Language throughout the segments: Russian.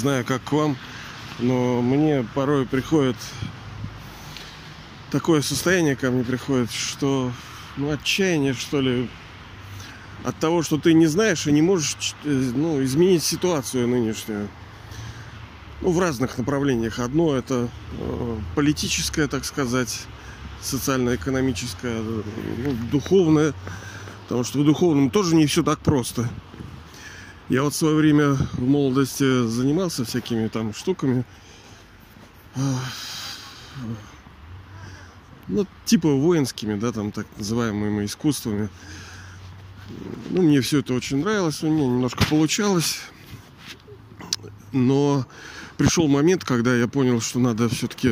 Знаю, как к вам, но мне порой приходит такое состояние ко мне приходит, что ну, отчаяние, что ли, от того, что ты не знаешь и не можешь э, ну, изменить ситуацию нынешнюю. Ну, в разных направлениях. Одно это э, политическое, так сказать, социально-экономическое, ну, духовное. Потому что в духовном тоже не все так просто. Я вот в свое время в молодости занимался всякими там штуками. Ну, типа воинскими, да, там так называемыми искусствами. Ну, мне все это очень нравилось, у меня немножко получалось. Но пришел момент, когда я понял, что надо все-таки,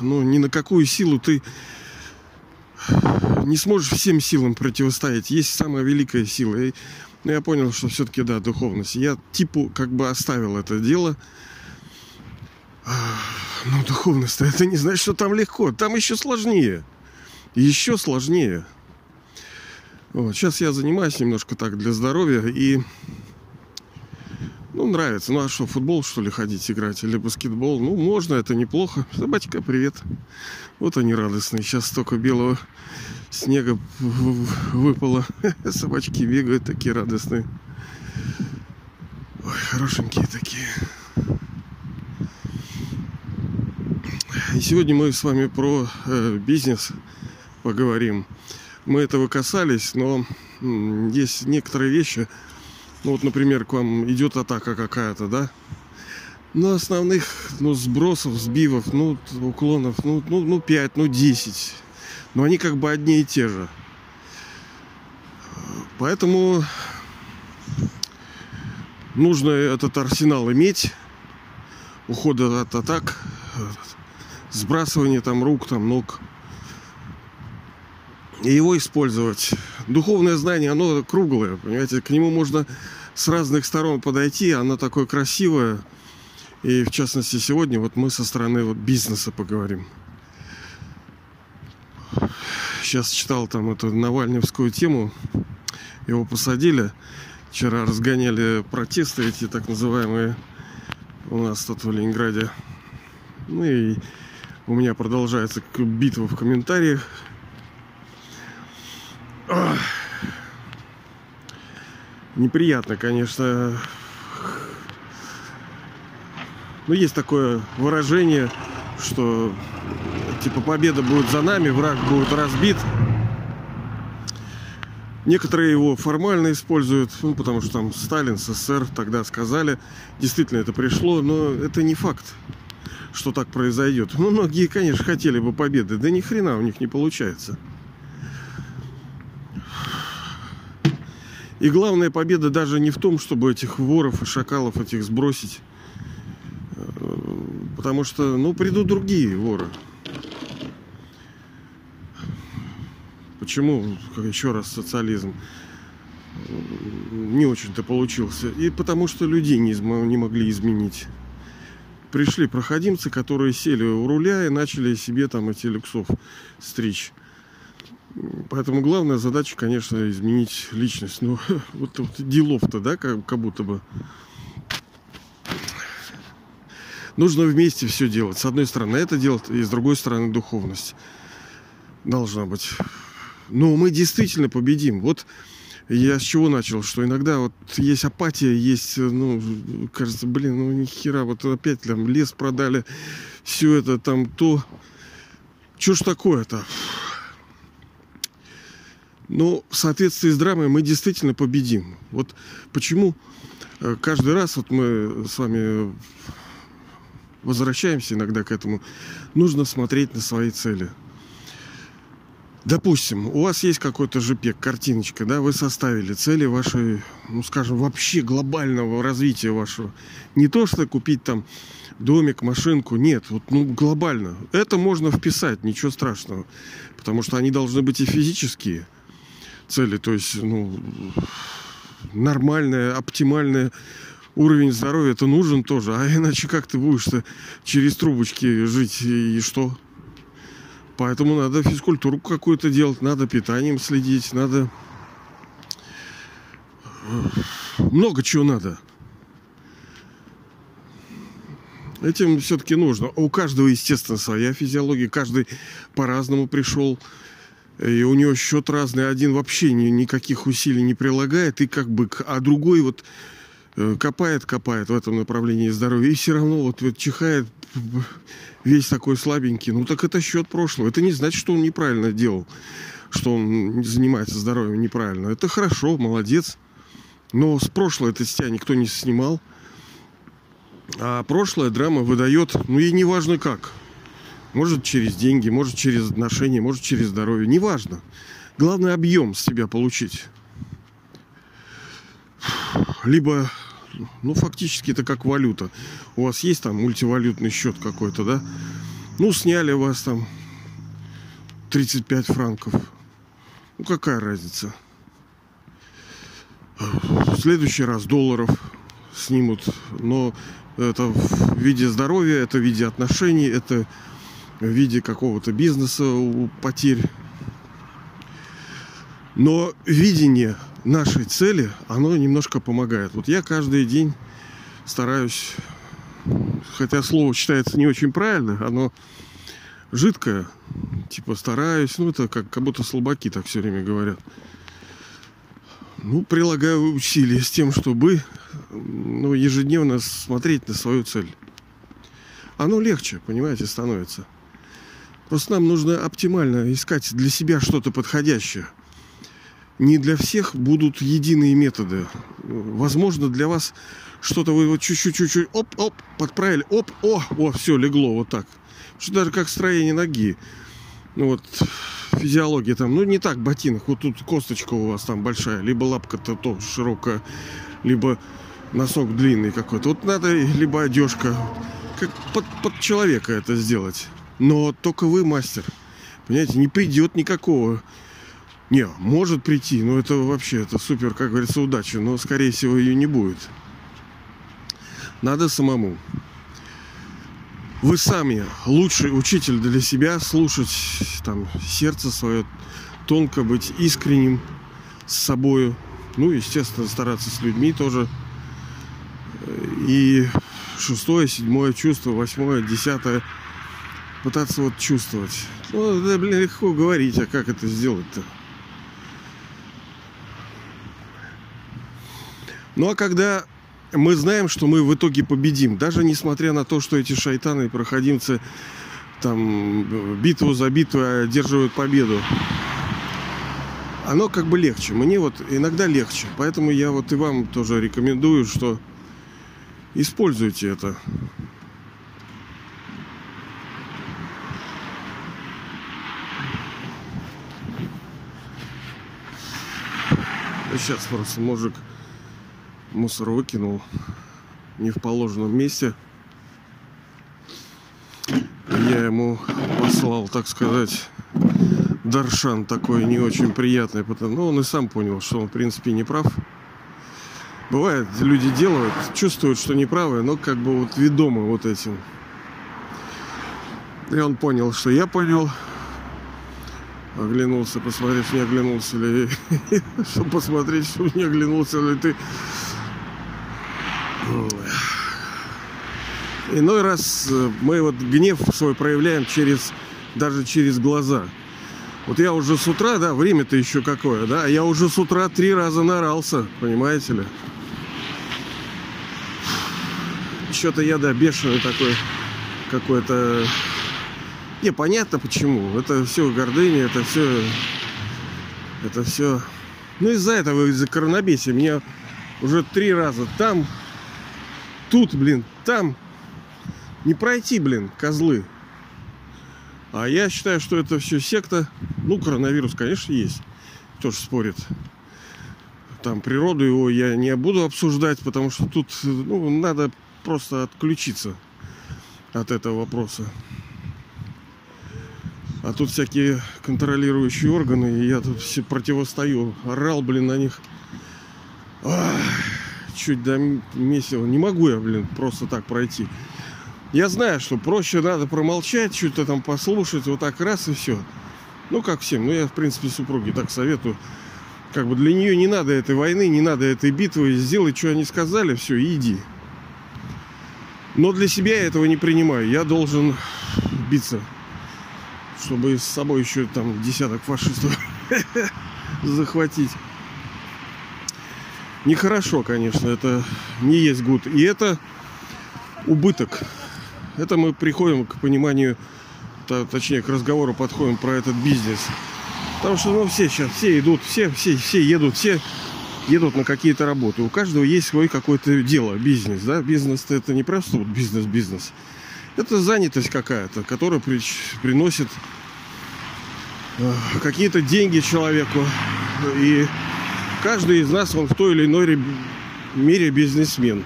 ну, ни на какую силу ты не сможешь всем силам противостоять. Есть самая великая сила. И ну, я понял, что все-таки, да, духовность. Я типу как бы оставил это дело. Ну, духовность, это не значит, что там легко. Там еще сложнее. Еще сложнее. Вот, сейчас я занимаюсь немножко так для здоровья и ну, нравится. Ну, а что, футбол, что ли, ходить играть? Или баскетбол? Ну, можно, это неплохо. Собачка, привет. Вот они радостные. Сейчас столько белого снега выпало. Собачки бегают такие радостные. Ой, хорошенькие такие. И сегодня мы с вами про э, бизнес поговорим. Мы этого касались, но есть некоторые вещи, ну вот, например, к вам идет атака какая-то, да? Ну, основных, ну, сбросов, сбивов, ну, уклонов, ну, ну, ну, 5, ну, 10. Но они как бы одни и те же. Поэтому нужно этот арсенал иметь. Ухода от атак, сбрасывание там рук, там ног. И его использовать духовное знание, оно круглое, понимаете, к нему можно с разных сторон подойти, оно такое красивое. И в частности сегодня вот мы со стороны вот бизнеса поговорим. Сейчас читал там эту Навальневскую тему, его посадили. Вчера разгоняли протесты эти так называемые у нас тут в Ленинграде. Ну и у меня продолжается битва в комментариях неприятно, конечно. Но есть такое выражение, что типа победа будет за нами, враг будет разбит. Некоторые его формально используют, ну, потому что там Сталин, СССР тогда сказали, действительно это пришло, но это не факт, что так произойдет. Ну, многие, конечно, хотели бы победы, да ни хрена у них не получается. И главная победа даже не в том, чтобы этих воров и шакалов этих сбросить. Потому что, ну, придут другие воры. Почему, еще раз, социализм не очень-то получился? И потому что людей не, не могли изменить. Пришли проходимцы, которые сели у руля и начали себе там эти люксов стричь. Поэтому главная задача, конечно, изменить личность. Ну, вот, вот делов-то, да, как, как будто бы. Нужно вместе все делать. С одной стороны это делать, и с другой стороны духовность должна быть. Но мы действительно победим. Вот я с чего начал, что иногда вот есть апатия, есть, ну, кажется, блин, ну ни хера, вот опять там лес продали, все это там то. Что ж такое-то? Но в соответствии с драмой мы действительно победим. Вот почему э, каждый раз вот мы с вами возвращаемся иногда к этому, нужно смотреть на свои цели. Допустим, у вас есть какой-то ЖПЕК, картиночка, да, вы составили цели вашей, ну, скажем, вообще глобального развития вашего. Не то, что купить там домик, машинку, нет, вот, ну, глобально. Это можно вписать, ничего страшного, потому что они должны быть и физические – цели, то есть, ну, нормальная, оптимальная уровень здоровья это нужен тоже, а иначе как ты будешь-то через трубочки жить и что? Поэтому надо физкультуру какую-то делать, надо питанием следить, надо много чего надо. Этим все-таки нужно. У каждого, естественно, своя физиология. Каждый по-разному пришел. И у него счет разный. Один вообще ни, никаких усилий не прилагает, и как бы, а другой вот э, копает, копает в этом направлении здоровья. И все равно вот, вот чихает весь такой слабенький. Ну так это счет прошлого. Это не значит, что он неправильно делал, что он занимается здоровьем неправильно. Это хорошо, молодец. Но с прошлого это с тебя никто не снимал. А прошлое драма выдает, ну и неважно как. Может через деньги, может через отношения, может через здоровье. Неважно. Главное объем с себя получить. Либо, ну фактически это как валюта. У вас есть там мультивалютный счет какой-то, да? Ну сняли у вас там 35 франков. Ну какая разница? В следующий раз долларов снимут, но это в виде здоровья, это в виде отношений, это в виде какого-то бизнеса у потерь. Но видение нашей цели, оно немножко помогает. Вот я каждый день стараюсь, хотя слово считается не очень правильно, оно жидкое, типа стараюсь, ну это как, как будто слабаки так все время говорят. Ну, прилагаю усилия с тем, чтобы ну, ежедневно смотреть на свою цель. Оно легче, понимаете, становится. Просто нам нужно оптимально искать для себя что-то подходящее. Не для всех будут единые методы. Возможно, для вас что-то вы вот чуть-чуть, чуть-чуть, оп-оп, подправили, оп, о, о, все, легло вот так. Что даже как строение ноги. Ну вот, физиология там, ну не так ботинок, вот тут косточка у вас там большая, либо лапка-то то широкая, либо носок длинный какой-то. Вот надо либо одежка, как под, под человека это сделать. Но только вы мастер. Понимаете, не придет никакого. Не, может прийти, но это вообще, это супер, как говорится, удача, но скорее всего ее не будет. Надо самому. Вы сами лучший учитель для себя, слушать там сердце свое, тонко быть искренним с собою. Ну, естественно, стараться с людьми тоже – и шестое, седьмое чувство, восьмое, десятое. Пытаться вот чувствовать. Ну, да, блин, легко говорить, а как это сделать-то? Ну, а когда мы знаем, что мы в итоге победим, даже несмотря на то, что эти шайтаны и проходимцы там битву за битвой одерживают победу, оно как бы легче. Мне вот иногда легче. Поэтому я вот и вам тоже рекомендую, что Используйте это. Сейчас просто мужик мусор выкинул не в положенном месте. Я ему послал, так сказать, Даршан такой не очень приятный, потому ну, он и сам понял, что он в принципе не прав. Бывает, люди делают, чувствуют, что неправы, но как бы вот ведомы вот этим. И он понял, что я понял. Оглянулся, посмотреть, не оглянулся ли. Чтобы посмотреть, что не оглянулся ли ты. Иной раз э, мы вот гнев свой проявляем через, даже через глаза. Вот я уже с утра, да, время-то еще какое, да, я уже с утра три раза нарался, понимаете ли. что-то я, да, бешеный такой какой-то... Непонятно почему. Это все гордыня, это все... Это все... Ну, из-за этого, из-за коронабесия меня уже три раза там, тут, блин, там. Не пройти, блин, козлы. А я считаю, что это все секта. Ну, коронавирус, конечно, есть. Тоже спорит. Там природу его я не буду обсуждать, потому что тут ну, надо просто отключиться от этого вопроса. А тут всякие контролирующие органы, и я тут все противостою. Орал, блин, на них. Ах, чуть до месива. Не могу я, блин, просто так пройти. Я знаю, что проще надо промолчать, что-то там послушать, вот так раз и все. Ну, как всем. Ну, я, в принципе, супруге так советую. Как бы для нее не надо этой войны, не надо этой битвы. Сделай, что они сказали, все, иди. Но для себя я этого не принимаю. Я должен биться, чтобы с собой еще там десяток фашистов захватить. Нехорошо, конечно, это не есть гуд. И это убыток. Это мы приходим к пониманию, точнее, к разговору подходим про этот бизнес. Потому что, ну, все сейчас, все идут, все, все, все едут, все едут на какие-то работы. У каждого есть свой какое-то дело, бизнес, да. Бизнес это не просто вот бизнес-бизнес. Это занятость какая-то, которая при, приносит э, какие-то деньги человеку. И каждый из нас, он в той или иной мире бизнесмен.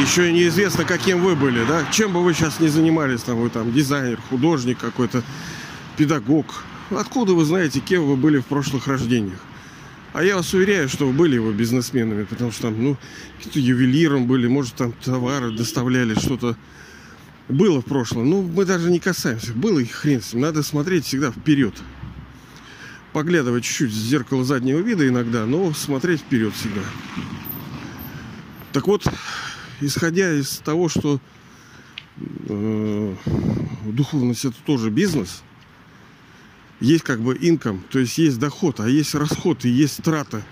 Еще неизвестно, каким вы были, да? Чем бы вы сейчас не занимались, там, вы там дизайнер, художник какой-то, педагог. Откуда вы знаете, кем вы были в прошлых рождениях? А я вас уверяю, что вы были его бизнесменами, потому что там, ну, ювелиром были, может, там товары доставляли, что-то было в прошлом. Ну, мы даже не касаемся. Было и хрен с ним. Надо смотреть всегда вперед. Поглядывать чуть-чуть в зеркало заднего вида иногда, но смотреть вперед всегда. Так вот, исходя из того, что э, духовность это тоже бизнес – есть как бы инком, то есть есть доход, а есть расход и есть трата.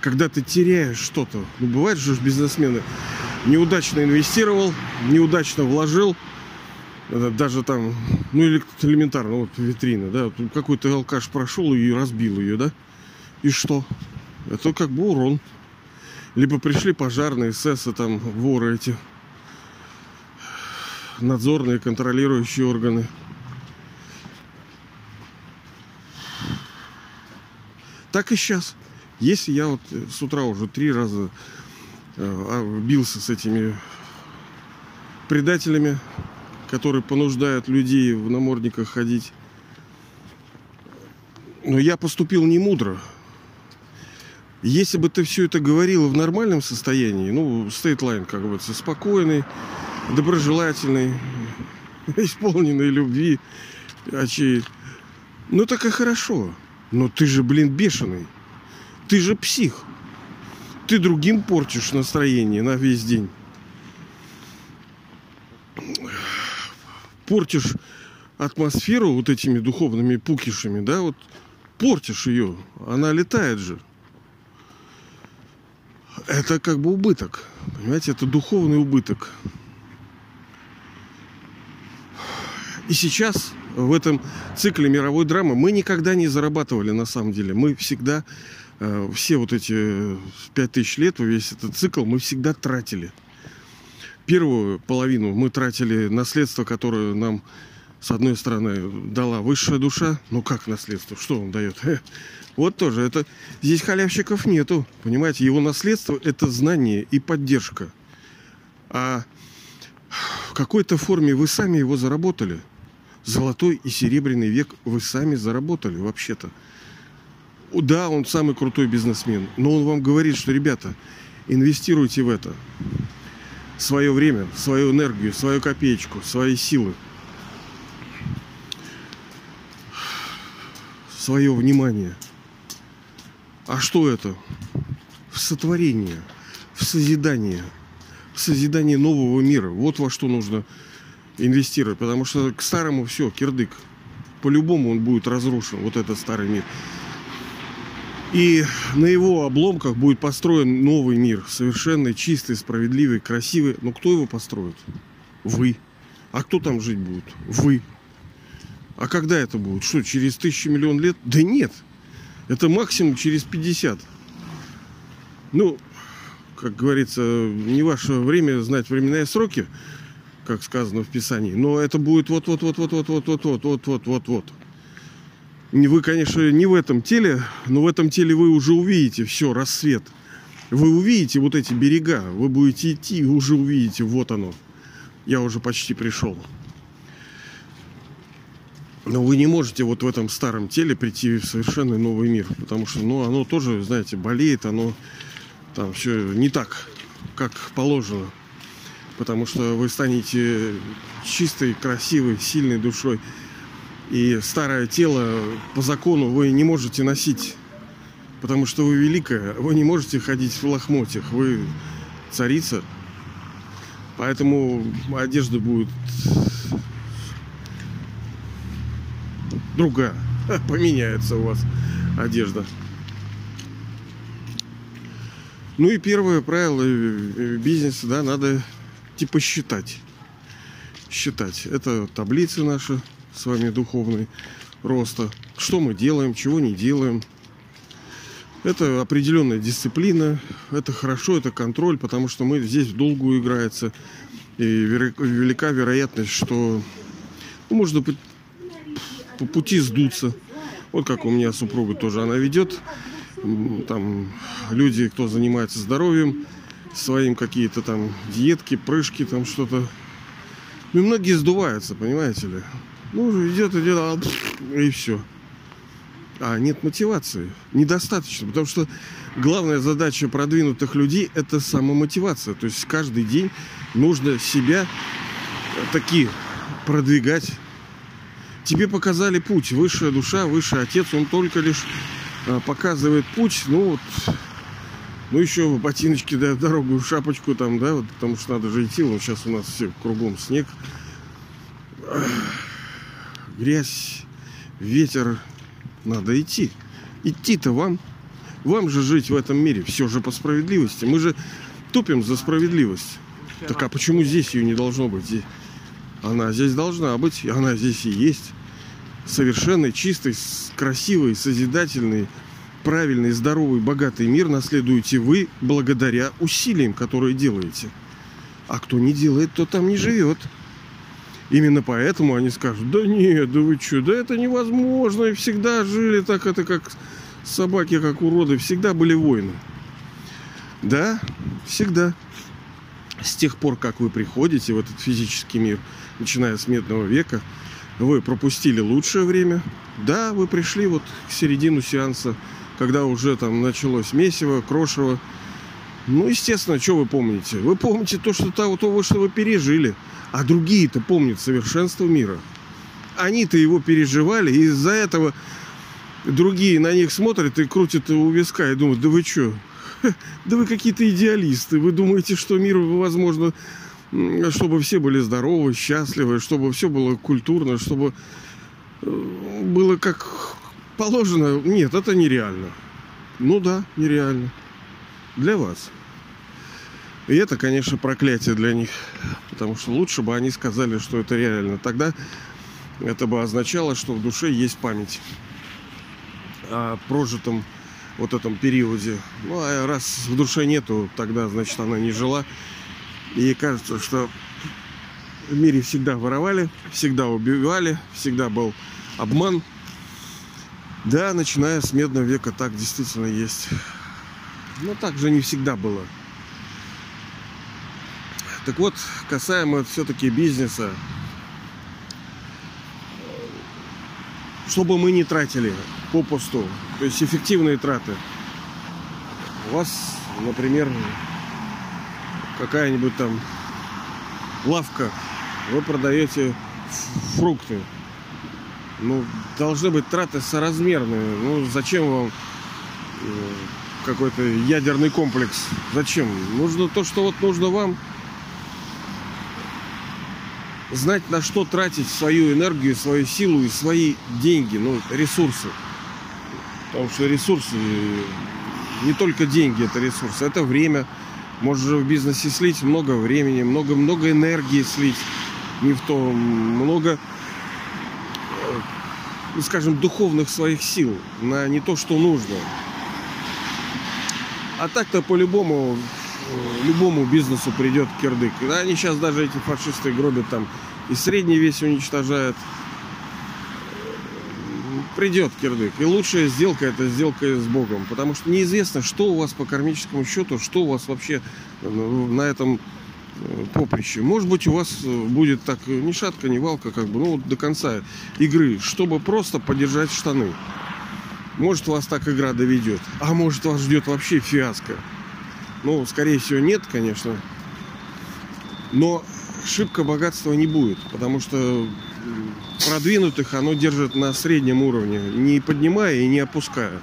Когда ты теряешь что-то, ну бывает же бизнесмены, неудачно инвестировал, неудачно вложил, э, даже там, ну или элементарно, вот витрина, да, какой-то алкаш прошел и разбил ее, да, и что? Это как бы урон. Либо пришли пожарные, СС, там, воры эти, надзорные, контролирующие органы – Так и сейчас. Если я вот э, с утра уже три раза э, а, бился с этими предателями, которые понуждают людей в намордниках ходить, но я поступил не мудро. Если бы ты все это говорила в нормальном состоянии, ну, стейтлайн, как бы, спокойный, доброжелательный, исполненный любви, очей, ну так и хорошо. Но ты же, блин, бешеный. Ты же псих. Ты другим портишь настроение на весь день. Портишь атмосферу вот этими духовными пукишами, да, вот портишь ее. Она летает же. Это как бы убыток. Понимаете, это духовный убыток. И сейчас в этом цикле мировой драмы мы никогда не зарабатывали на самом деле. Мы всегда, э, все вот эти пять тысяч лет, весь этот цикл, мы всегда тратили. Первую половину мы тратили наследство, которое нам, с одной стороны, дала высшая душа. Ну как наследство? Что он дает? Вот тоже. Это здесь халявщиков нету. Понимаете, его наследство это знание и поддержка. А в какой-то форме вы сами его заработали золотой и серебряный век вы сами заработали вообще-то. Да, он самый крутой бизнесмен, но он вам говорит, что, ребята, инвестируйте в это. Свое время, свою энергию, свою копеечку, свои силы. Свое внимание. А что это? В сотворение, в созидание, в созидание нового мира. Вот во что нужно инвестировать, потому что к старому все, кирдык. По-любому он будет разрушен, вот этот старый мир. И на его обломках будет построен новый мир, совершенно чистый, справедливый, красивый. Но кто его построит? Вы. А кто там жить будет? Вы. А когда это будет? Что, через тысячу миллион лет? Да нет. Это максимум через 50. Ну, как говорится, не ваше время знать временные сроки как сказано в Писании. Но это будет вот-вот-вот-вот-вот-вот-вот-вот-вот-вот-вот. Вы, конечно, не в этом теле, но в этом теле вы уже увидите все, рассвет. Вы увидите вот эти берега, вы будете идти и уже увидите, вот оно. Я уже почти пришел. Но вы не можете вот в этом старом теле прийти в совершенно новый мир, потому что, ну, оно тоже, знаете, болеет, оно там все не так, как положено потому что вы станете чистой, красивой, сильной душой. И старое тело по закону вы не можете носить, потому что вы великая, вы не можете ходить в лохмотьях, вы царица, Поэтому одежда будет другая. Поменяется у вас одежда. Ну и первое правило бизнеса, да, надо типа считать. Считать. Это таблицы наши с вами духовные роста. Что мы делаем, чего не делаем. Это определенная дисциплина, это хорошо, это контроль, потому что мы здесь в долгую играется. И велика вероятность, что ну, можно по, по пути сдуться. Вот как у меня супруга тоже, она ведет. Там люди, кто занимается здоровьем, своим какие-то там диетки, прыжки, там что-то. Ну, многие сдуваются, понимаете ли. Ну, идет, идет, а, и все а нет мотивации. Недостаточно. Потому что главная задача продвинутых людей – это самомотивация. То есть каждый день нужно себя таки продвигать. Тебе показали путь. Высшая душа, высший отец, он только лишь а, показывает путь. Ну вот, ну еще ботиночки, да, дорогу, шапочку там, да, вот, потому что надо же идти. Вот сейчас у нас все кругом снег, грязь, ветер, надо идти. Идти-то вам. Вам же жить в этом мире. Все же по справедливости. Мы же тупим за справедливость. Так а почему здесь ее не должно быть? Она здесь должна быть. И она здесь и есть. Совершенный, чистый, красивый, созидательный, правильный, здоровый, богатый мир наследуете вы благодаря усилиям, которые делаете. А кто не делает, то там не живет. Именно поэтому они скажут, да нет, да вы что, да это невозможно, и всегда жили так, это как собаки, как уроды, всегда были войны. Да, всегда. С тех пор, как вы приходите в этот физический мир, начиная с медного века, вы пропустили лучшее время. Да, вы пришли вот к середину сеанса, когда уже там началось месиво, крошево. Ну, естественно, что вы помните? Вы помните то, что то, то, что вы пережили – а другие-то помнят совершенство мира. Они-то его переживали, и из-за этого другие на них смотрят и крутят у виска и думают, да вы что, да вы какие-то идеалисты, вы думаете, что мир возможно, чтобы все были здоровы, счастливы, чтобы все было культурно, чтобы э, было как положено. Нет, это нереально. Ну да, нереально. Для вас. И это, конечно, проклятие для них. Потому что лучше бы они сказали, что это реально. Тогда это бы означало, что в душе есть память о прожитом вот этом периоде. Ну, а раз в душе нету, тогда, значит, она не жила. И кажется, что в мире всегда воровали, всегда убивали, всегда был обман. Да, начиная с медного века так действительно есть. Но так же не всегда было. Так вот, касаемо все-таки бизнеса, чтобы мы не тратили попусту, то есть эффективные траты. У вас, например, какая-нибудь там лавка, вы продаете фрукты. Ну, должны быть траты соразмерные. Ну, зачем вам э, какой-то ядерный комплекс? Зачем? Нужно то, что вот нужно вам – знать, на что тратить свою энергию, свою силу и свои деньги, ну, ресурсы. Потому что ресурсы, не только деньги это ресурсы, это время. Можно в бизнесе слить много времени, много-много энергии слить не в то, много, ну, скажем, духовных своих сил на не то, что нужно. А так-то по-любому любому бизнесу придет кирдык. Они сейчас даже эти фашисты гробят там и средний весь уничтожают. Придет кирдык. И лучшая сделка это сделка с Богом. Потому что неизвестно, что у вас по кармическому счету, что у вас вообще на этом э, поприще. Может быть, у вас э, будет так ни шатка, ни валка, как бы, ну, вот до конца игры, чтобы просто поддержать штаны. Может, вас так игра доведет. А может, вас ждет вообще фиаско. Ну, скорее всего, нет, конечно. Но шибко богатства не будет, потому что продвинутых оно держит на среднем уровне, не поднимая и не опуская.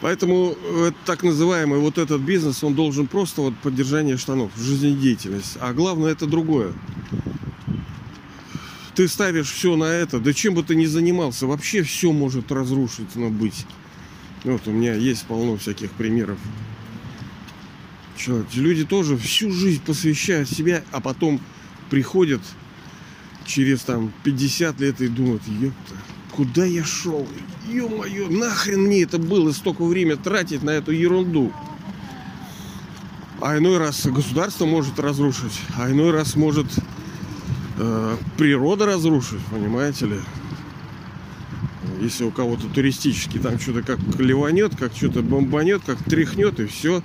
Поэтому э, так называемый вот этот бизнес, он должен просто вот поддержание штанов, жизнедеятельность. А главное это другое. Ты ставишь все на это, да чем бы ты ни занимался, вообще все может разрушиться, быть. Вот у меня есть полно всяких примеров. Что, люди тоже всю жизнь посвящают себя, а потом приходят через там 50 лет и думают, ёпта, куда я шел? Ё-моё, нахрен мне это было столько времени тратить на эту ерунду? А иной раз государство может разрушить, а иной раз может э, природа разрушить, понимаете ли? Если у кого-то туристический там что-то как ливанет, как что-то бомбанет, как тряхнет и все.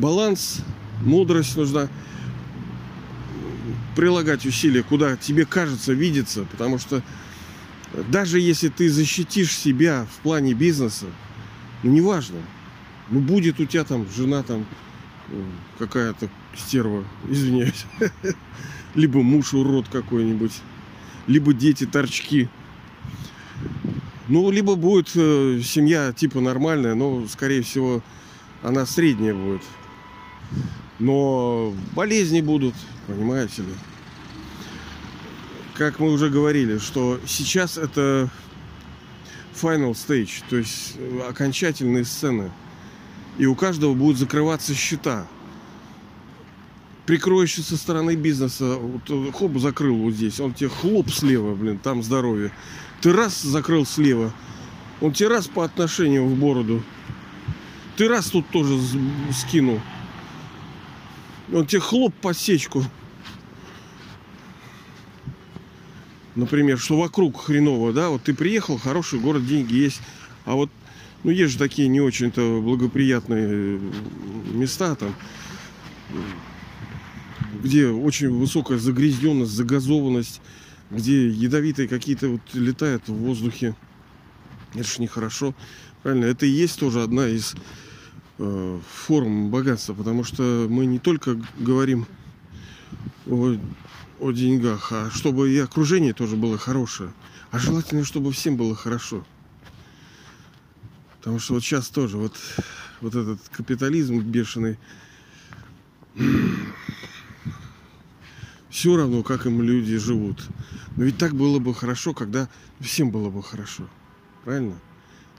Баланс, мудрость нужна. Прилагать усилия, куда тебе кажется, видится, потому что даже если ты защитишь себя в плане бизнеса, ну неважно, ну будет у тебя там жена там э, какая-то стерва, извиняюсь, либо муж урод какой-нибудь, либо дети торчки. Ну, либо будет э, семья типа нормальная, но, скорее всего, она средняя будет. Но болезни будут, понимаете ли. Как мы уже говорили, что сейчас это final stage, то есть окончательные сцены. И у каждого будут закрываться счета. Прикроешься со стороны бизнеса, вот, хоп, закрыл вот здесь, он тебе хлоп слева, блин, там здоровье. Ты раз закрыл слева, он тебе раз по отношению в бороду. Ты раз тут тоже скинул. Он тебе хлоп по сечку. Например, что вокруг хреново, да, вот ты приехал, хороший город, деньги есть, а вот, ну, есть же такие не очень-то благоприятные места там, где очень высокая загрязненность, загазованность, где ядовитые какие-то вот летают в воздухе. Это же нехорошо. Правильно, это и есть тоже одна из э, форм богатства, потому что мы не только говорим о, о деньгах, а чтобы и окружение тоже было хорошее. А желательно, чтобы всем было хорошо. Потому что вот сейчас тоже вот, вот этот капитализм бешеный, все равно, как им люди живут. Но ведь так было бы хорошо, когда всем было бы хорошо. Правильно?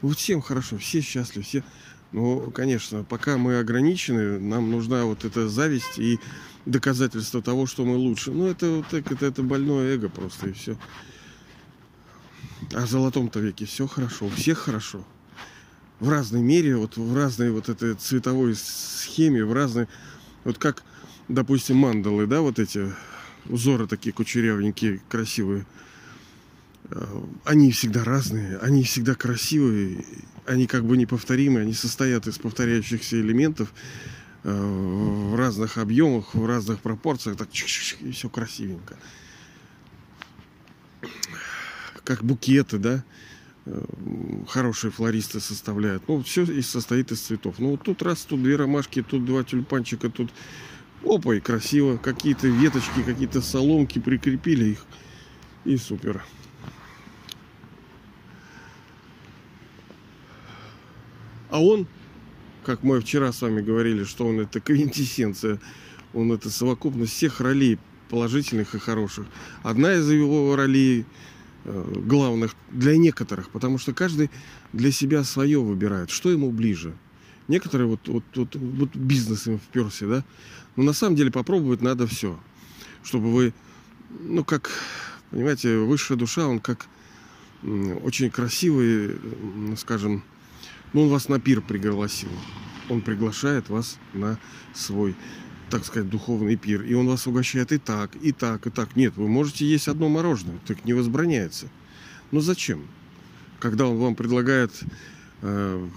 Вот всем хорошо, все счастливы, все... Ну, конечно, пока мы ограничены, нам нужна вот эта зависть и доказательство того, что мы лучше. Ну, это вот так, это, это больное эго просто, и все. А в золотом-то веке все хорошо, у всех хорошо. В разной мере, вот в разной вот этой цветовой схеме, в разной... Вот как, допустим, мандалы, да, вот эти узоры такие кучерявенькие, красивые. Э, они всегда разные, они всегда красивые, они как бы неповторимые, они состоят из повторяющихся элементов э, в разных объемах, в разных пропорциях, так и все красивенько. Как букеты, да, э, хорошие флористы составляют. Ну, все и состоит из цветов. Ну, вот тут раз, тут две ромашки, тут два тюльпанчика, тут опа, и красиво. Какие-то веточки, какие-то соломки прикрепили их. И супер. А он, как мы вчера с вами говорили, что он это квинтэссенция, он это совокупность всех ролей положительных и хороших. Одна из его ролей э, главных для некоторых, потому что каждый для себя свое выбирает, что ему ближе. Некоторые вот, вот, вот, вот бизнес им вперся, да. Но на самом деле попробовать надо все. Чтобы вы, ну как, понимаете, высшая душа, он как очень красивый, скажем, ну, он вас на пир пригласил. Он приглашает вас на свой, так сказать, духовный пир. И он вас угощает и так, и так, и так. Нет, вы можете есть одно мороженое, так не возбраняется. Но зачем? Когда он вам предлагает э,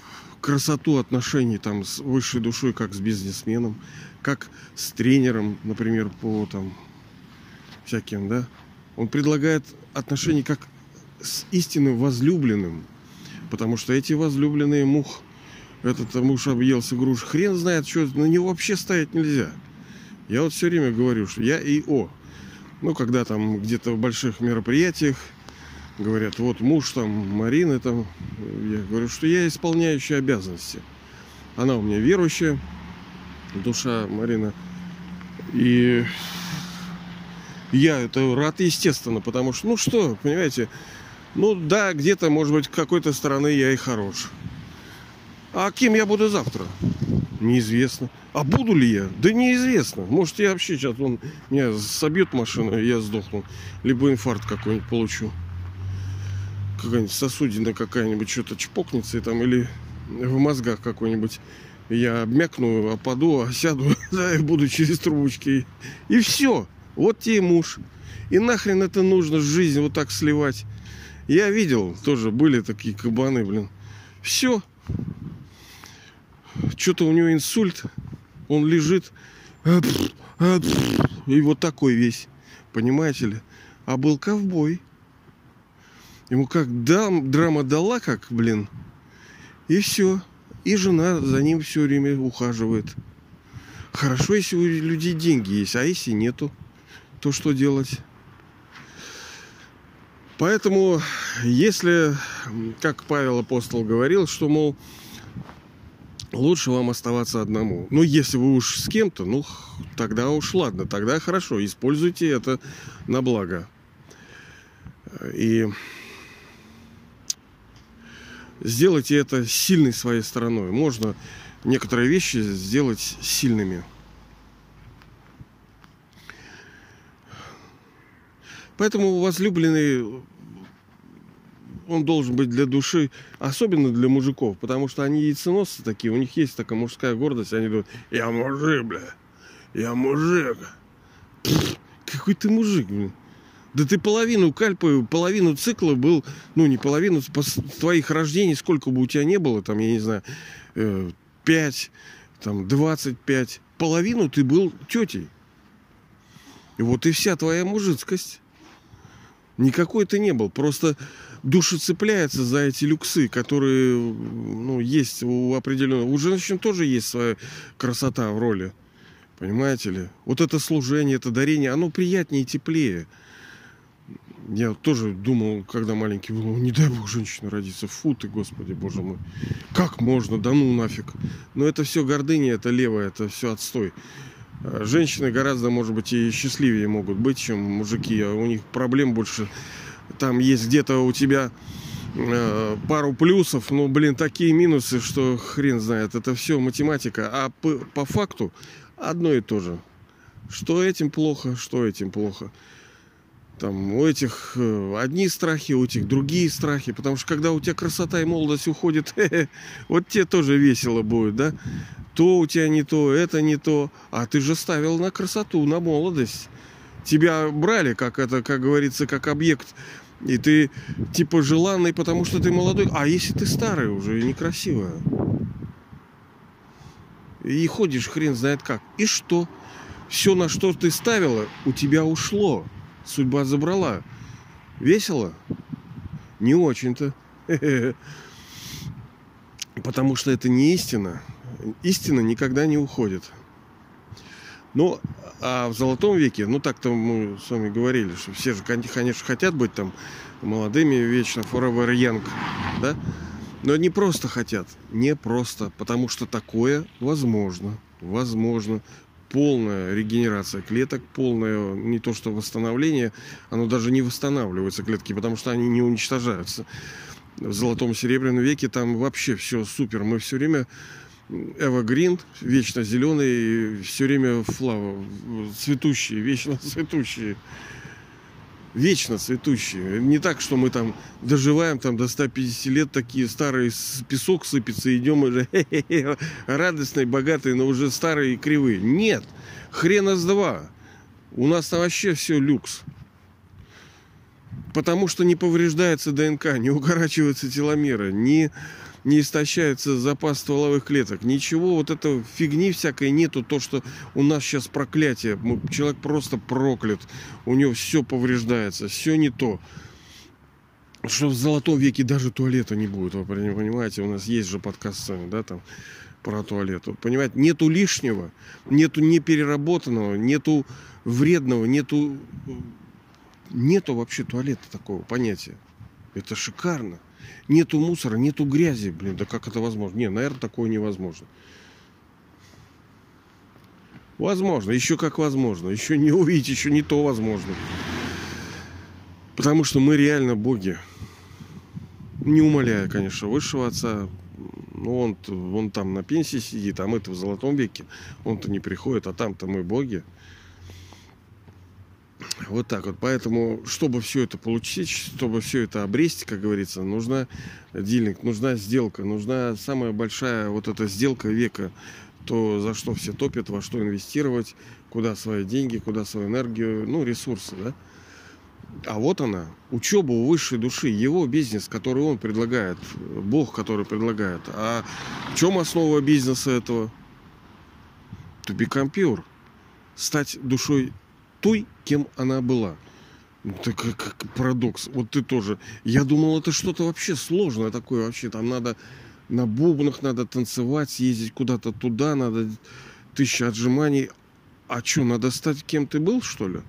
красоту отношений там с высшей душой, как с бизнесменом, как с тренером, например, по там всяким, да. Он предлагает отношения как с истинным возлюбленным, Потому что эти возлюбленные мух, этот муж объелся груш, хрен знает, что на него вообще ставить нельзя. Я вот все время говорю, что я и О. Ну, когда там где-то в больших мероприятиях, говорят, вот муж там Марины там, я говорю, что я исполняющий обязанности. Она у меня верующая, душа Марина. И я это рад, естественно, потому что, ну что, понимаете, ну да, где-то, может быть, какой-то стороны я и хорош. А кем я буду завтра? Неизвестно. А буду ли я? Да неизвестно. Может, я вообще сейчас он меня собьет машина, и я сдохну. Либо инфаркт какой-нибудь получу. Какая-нибудь сосудина какая-нибудь что-то чпокнется и там, или в мозгах какой-нибудь я обмякну, опаду, осяду, да, и буду через трубочки. И все. Вот тебе муж. И нахрен это нужно жизнь вот так сливать. Я видел, тоже были такие кабаны, блин. Все. Что-то у него инсульт. Он лежит. И вот такой весь. Понимаете ли? А был ковбой. Ему как дам, драма дала, как, блин. И все. И жена за ним все время ухаживает. Хорошо, если у людей деньги есть, а если нету, то что делать? Поэтому, если, как Павел Апостол говорил, что, мол, лучше вам оставаться одному. Ну, если вы уж с кем-то, ну, тогда уж ладно, тогда хорошо, используйте это на благо. И сделайте это сильной своей стороной. Можно некоторые вещи сделать сильными. Поэтому возлюбленный, он должен быть для души, особенно для мужиков, потому что они яйценосцы такие, у них есть такая мужская гордость, они думают, я мужик, бля, я мужик. Какой ты мужик, блин. Да ты половину кальпы, половину цикла был, ну не половину, твоих рождений, сколько бы у тебя не было, там, я не знаю, 5, э, там, 25, половину ты был тетей. И вот и вся твоя мужицкость. Никакой ты не был. Просто душа цепляется за эти люксы, которые ну, есть у определенного. У женщин тоже есть своя красота в роли. Понимаете ли? Вот это служение, это дарение, оно приятнее и теплее. Я тоже думал, когда маленький был, не дай бог женщина родиться. Фу ты, господи, боже мой. Как можно? Да ну нафиг. Но это все гордыня, это левое, это все отстой. Женщины гораздо, может быть, и счастливее могут быть, чем мужики. А у них проблем больше. Там есть где-то у тебя э, пару плюсов, но, блин, такие минусы, что хрен знает. Это все математика. А по, по факту одно и то же. Что этим плохо, что этим плохо. Там у этих э, одни страхи, у этих другие страхи. Потому что когда у тебя красота и молодость уходит, вот тебе тоже весело будет, да? То у тебя не то, это не то. А ты же ставил на красоту, на молодость. Тебя брали, как это, как говорится, как объект. И ты типа желанный, потому что ты молодой. А если ты старый уже и некрасивая? И ходишь хрен знает как. И что? Все, на что ты ставила, у тебя ушло судьба забрала. Весело? Не очень-то. Потому что это не истина. Истина никогда не уходит. Ну, а в золотом веке, ну так-то мы с вами говорили, что все же, конечно, хотят быть там молодыми вечно, forever young, да? Но не просто хотят, не просто, потому что такое возможно, возможно полная регенерация клеток, полное не то что восстановление, оно даже не восстанавливается клетки, потому что они не уничтожаются. В золотом серебряном веке там вообще все супер. Мы все время эвогрин, вечно зеленый, все время флава, цветущие, вечно цветущие вечно цветущие. Не так, что мы там доживаем там до 150 лет, такие старые, песок сыпется, идем уже радостные, богатые, но уже старые и кривые. Нет, хрена с два. У нас там вообще все люкс. Потому что не повреждается ДНК, не укорачиваются теломеры, не не истощается запас стволовых клеток. Ничего вот этого фигни всякой нету. То, что у нас сейчас проклятие. Человек просто проклят. У него все повреждается. Все не то. Что в золотом веке даже туалета не будет. Вы понимаете, у нас есть же подкаст да, там про туалет. Понимаете, нету лишнего, нету непереработанного, нету вредного, нету нету вообще туалета такого понятия. Это шикарно. Нету мусора, нету грязи. Блин, да как это возможно? Не, наверное, такое невозможно. Возможно, еще как возможно. Еще не увидеть, еще не то возможно. Потому что мы реально боги. Не умоляя, конечно, высшего отца. Ну, он, он там на пенсии сидит, а мы-то в золотом веке. Он-то не приходит, а там-то мы боги. Вот так вот. Поэтому, чтобы все это получить, чтобы все это обрести, как говорится, нужна дилинг, нужна сделка, нужна самая большая вот эта сделка века. То, за что все топят, во что инвестировать, куда свои деньги, куда свою энергию, ну, ресурсы, да. А вот она, учеба у высшей души, его бизнес, который он предлагает, Бог, который предлагает. А в чем основа бизнеса этого? To be pure. Стать душой той, кем она была. Это как, как парадокс. Вот ты тоже. Я думал, это что-то вообще сложное такое вообще. Там надо на бубнах надо танцевать, съездить куда-то туда, надо тысяча отжиманий. А что, надо стать кем ты был, что ли?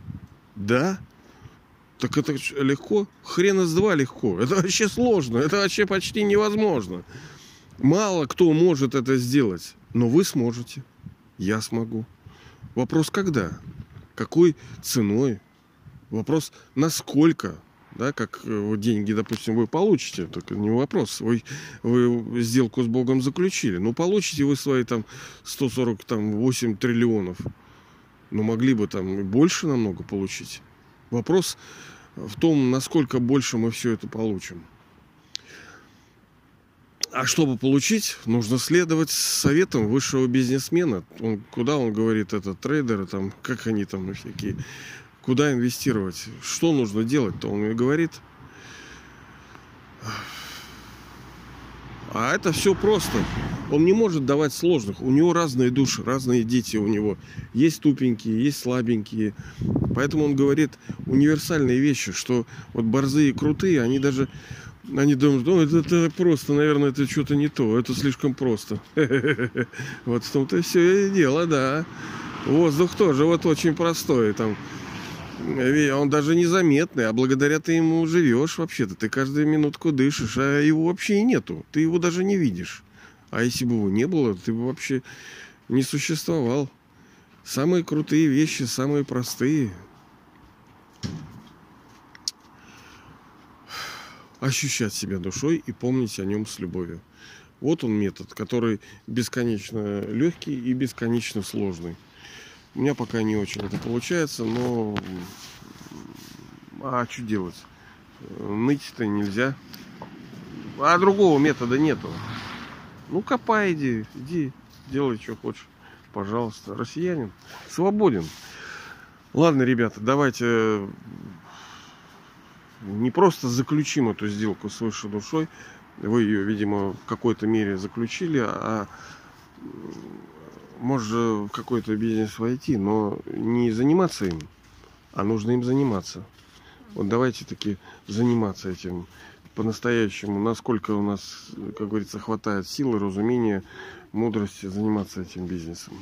Да? Так это легко? Хрен из два легко. Это вообще сложно. Это вообще почти невозможно. Мало кто может это сделать. Но вы сможете. Я смогу. Вопрос когда? Какой ценой? Вопрос насколько? Да, как э, деньги, допустим, вы получите, только не вопрос. Вы, вы сделку с Богом заключили. Ну, получите вы свои там 148 триллионов. Но могли бы там больше намного получить. Вопрос в том, насколько больше мы все это получим. А чтобы получить, нужно следовать советам высшего бизнесмена. Он, куда он говорит, это трейдеры, там, как они там всякие, куда инвестировать, что нужно делать-то, он мне говорит. А это все просто. Он не может давать сложных. У него разные души, разные дети у него. Есть тупенькие, есть слабенькие. Поэтому он говорит универсальные вещи, что вот борзые крутые, они даже они думают, ну это, это просто, наверное, это что-то не то, это слишком просто. Вот в том-то все и дело, да. Воздух тоже вот очень простой. Там он даже незаметный, а благодаря ты ему живешь вообще-то. Ты каждую минутку дышишь, а его вообще и нету. Ты его даже не видишь. А если бы его не было, ты бы вообще не существовал. Самые крутые вещи, самые простые. Ощущать себя душой и помнить о нем с любовью. Вот он метод, который бесконечно легкий и бесконечно сложный. У меня пока не очень это получается, но... А что делать? Ныть-то нельзя. А другого метода нету. Ну, копай, иди, иди, делай, что хочешь. Пожалуйста. Россиянин свободен. Ладно, ребята, давайте не просто заключим эту сделку с высшей душой. Вы ее, видимо, в какой-то мере заключили, а может в какой-то бизнес войти, но не заниматься им, а нужно им заниматься. Вот давайте таки заниматься этим по-настоящему, насколько у нас, как говорится, хватает силы, разумения, мудрости заниматься этим бизнесом.